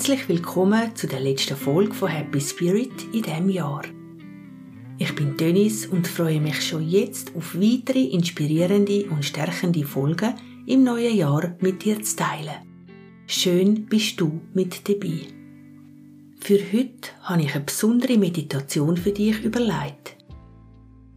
Herzlich willkommen zu der letzten Folge von Happy Spirit in diesem Jahr. Ich bin Dennis und freue mich schon jetzt auf weitere inspirierende und stärkende Folgen im neuen Jahr mit dir zu teilen. Schön bist du mit dabei. Für heute habe ich eine besondere Meditation für dich überlegt.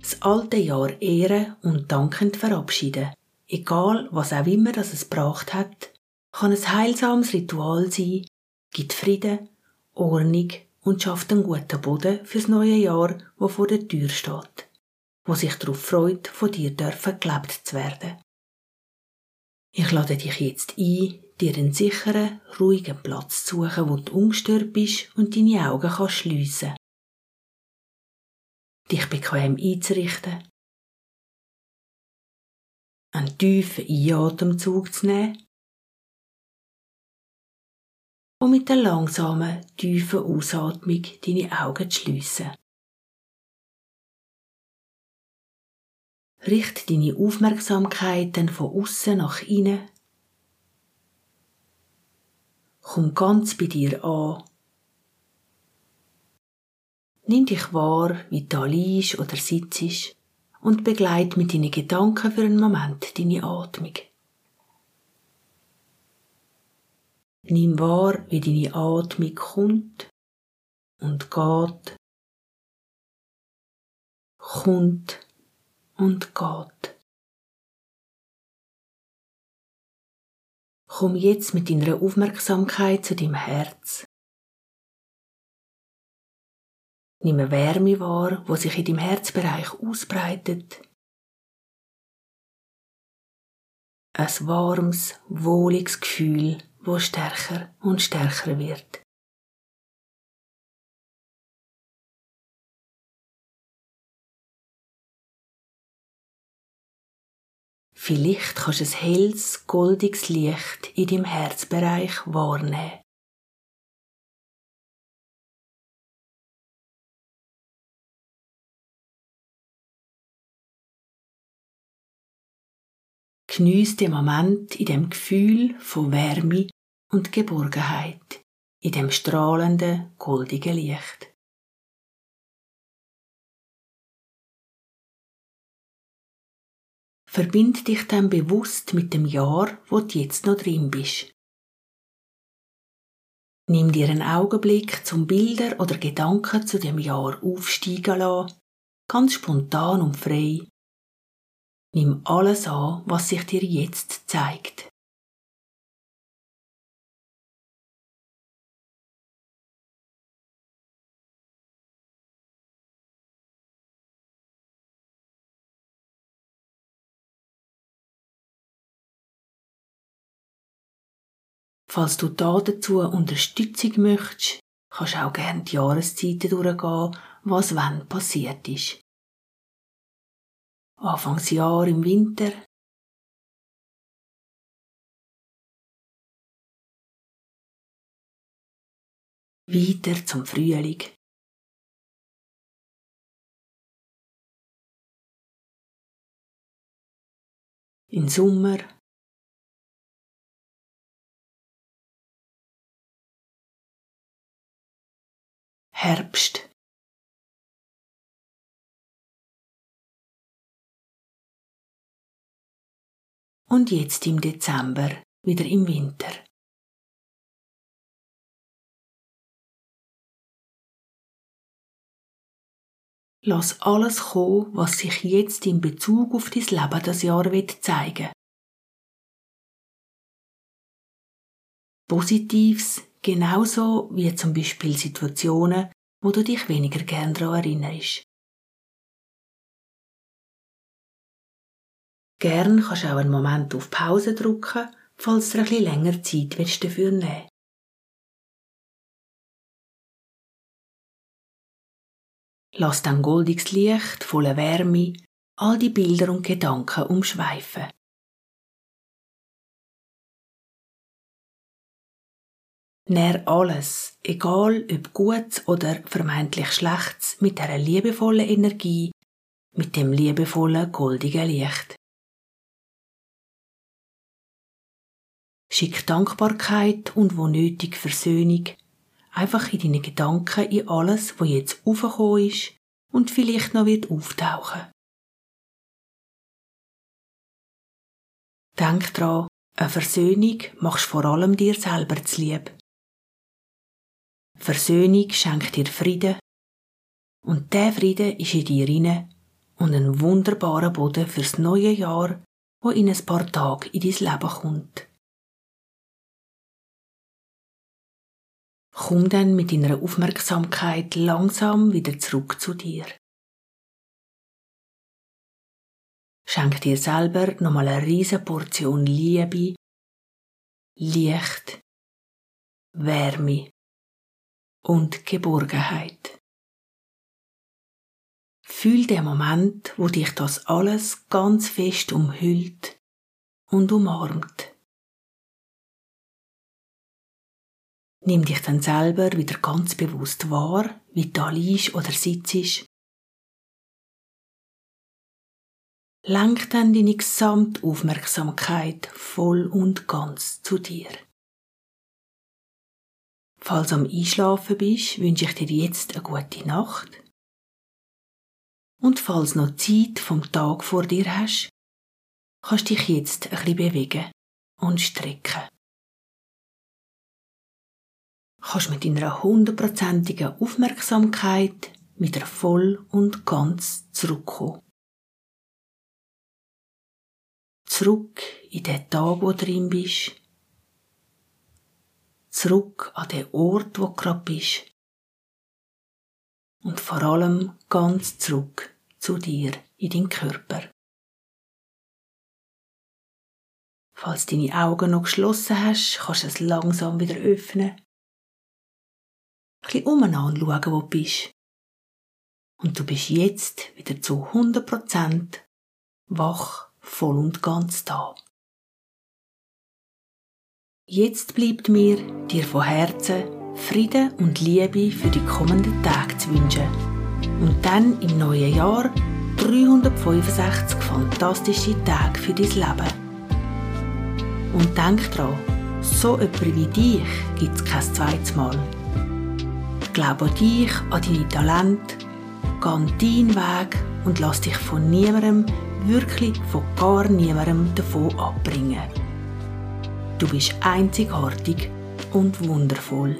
Das alte Jahr ehren und dankend verabschieden. Egal, was auch immer das es gebracht hat, kann ein heilsames Ritual sein, gibt Frieden, Ordnung und schafft einen guten Boden fürs neue Jahr, wo vor der Tür steht, wo sich darauf freut, von dir dürfen gelebt zu werden. Ich lade dich jetzt ein, dir einen sicheren, ruhigen Platz zu suchen, wo du ungestört bist und deine Augen kannst schliessen. Dich bequem einzurichten, einen tiefen Einatemzug zu nehmen und mit der langsamen, tiefen Ausatmung deine Augen zu schliessen. Richte deine Aufmerksamkeit dann von außen nach innen. Komm ganz bei dir an. Nimm dich wahr, wie du liegst oder sitzt und begleit mit deinen Gedanken für einen Moment deine Atmung. Nimm wahr, wie deine Atmung kommt und geht, kommt und geht. Komm jetzt mit deiner Aufmerksamkeit zu deinem Herz. Nimm eine Wärme wahr, wo sich in deinem Herzbereich ausbreitet. Ein warmes, wohliges Gefühl wo stärker und stärker wird. Vielleicht kannst du ein helles, goldiges Licht in deinem Herzbereich wahrnehmen. Geniess den Moment in dem Gefühl von Wärme und Geborgenheit, in dem strahlenden, goldigen Licht. Verbind dich dann bewusst mit dem Jahr, wo du jetzt noch drin bist. Nimm dir einen Augenblick zum Bilder oder Gedanken zu dem Jahr aufsteigen lassen, ganz spontan und frei, Nimm alles an, was sich dir jetzt zeigt. Falls du da dazu Unterstützung möchtest, kannst du auch gerne die Jahreszeiten durchgehen, was wann passiert ist. Anfangsjahr im Winter. Weiter zum Frühling. In Sommer. Herbst. Und jetzt im Dezember wieder im Winter. Lass alles kommen, was sich jetzt in Bezug auf dein Leben das Jahr wird zeigen. Positives genauso wie zum Beispiel Situationen, wo du dich weniger gern daran erinnerst. Gern kannst du auch einen Moment auf Pause drücken, falls du bisschen länger Zeit willst dafür nehmen Lass dann goldiges Licht voller Wärme all die Bilder und Gedanken umschweifen. Nähr alles, egal ob Gutes oder vermeintlich Schlechtes, mit einer liebevollen Energie, mit dem liebevollen goldigen Licht. Schick Dankbarkeit und wo nötig Versöhnung einfach in deine Gedanken in alles, wo jetzt aufgekommen ist und vielleicht noch wird auftauchen. Denk dran, eine Versöhnung machst vor allem dir selber zu lieb. Versöhnung schenkt dir Frieden und der Frieden ist in dir inne und ein wunderbarer Boden fürs neue Jahr, wo in ein paar Tagen in dein Leben kommt. Komm dann mit deiner Aufmerksamkeit langsam wieder zurück zu dir. Schenk dir selber nochmal eine riesige Portion Liebe, Licht, Wärme und Geborgenheit. Fühl den Moment, wo dich das alles ganz fest umhüllt und umarmt. Nimm dich dann selber wieder ganz bewusst wahr, wie du da liegst oder sitzt. Lenk dann deine gesamte Aufmerksamkeit voll und ganz zu dir. Falls du am Einschlafen bist, wünsche ich dir jetzt eine gute Nacht und falls noch Zeit vom Tag vor dir hast, kannst du dich jetzt ein bisschen bewegen und strecken. Kannst mit deiner hundertprozentigen Aufmerksamkeit wieder voll und ganz zurückkommen. Zurück in den Tag, wo du drin bist. Zurück an den Ort, wo du gerade bist. Und vor allem ganz zurück zu dir in deinen Körper. Falls deine Augen noch geschlossen hast, kannst du es langsam wieder öffnen. Bisschen umeinander schauen, wo du bist. Und du bist jetzt wieder zu 100% wach, voll und ganz da. Jetzt bleibt mir, dir von Herzen Frieden und Liebe für die kommenden Tage zu wünschen und dann im neuen Jahr 365 fantastische Tage für dein Leben. Und denk dran, so jemand wie dich gibt es kein zweites Mal. Glaube an dich, an deine Talente, geh deinen Weg und lass dich von niemandem, wirklich von gar niemandem davon abbringen. Du bist einzigartig und wundervoll.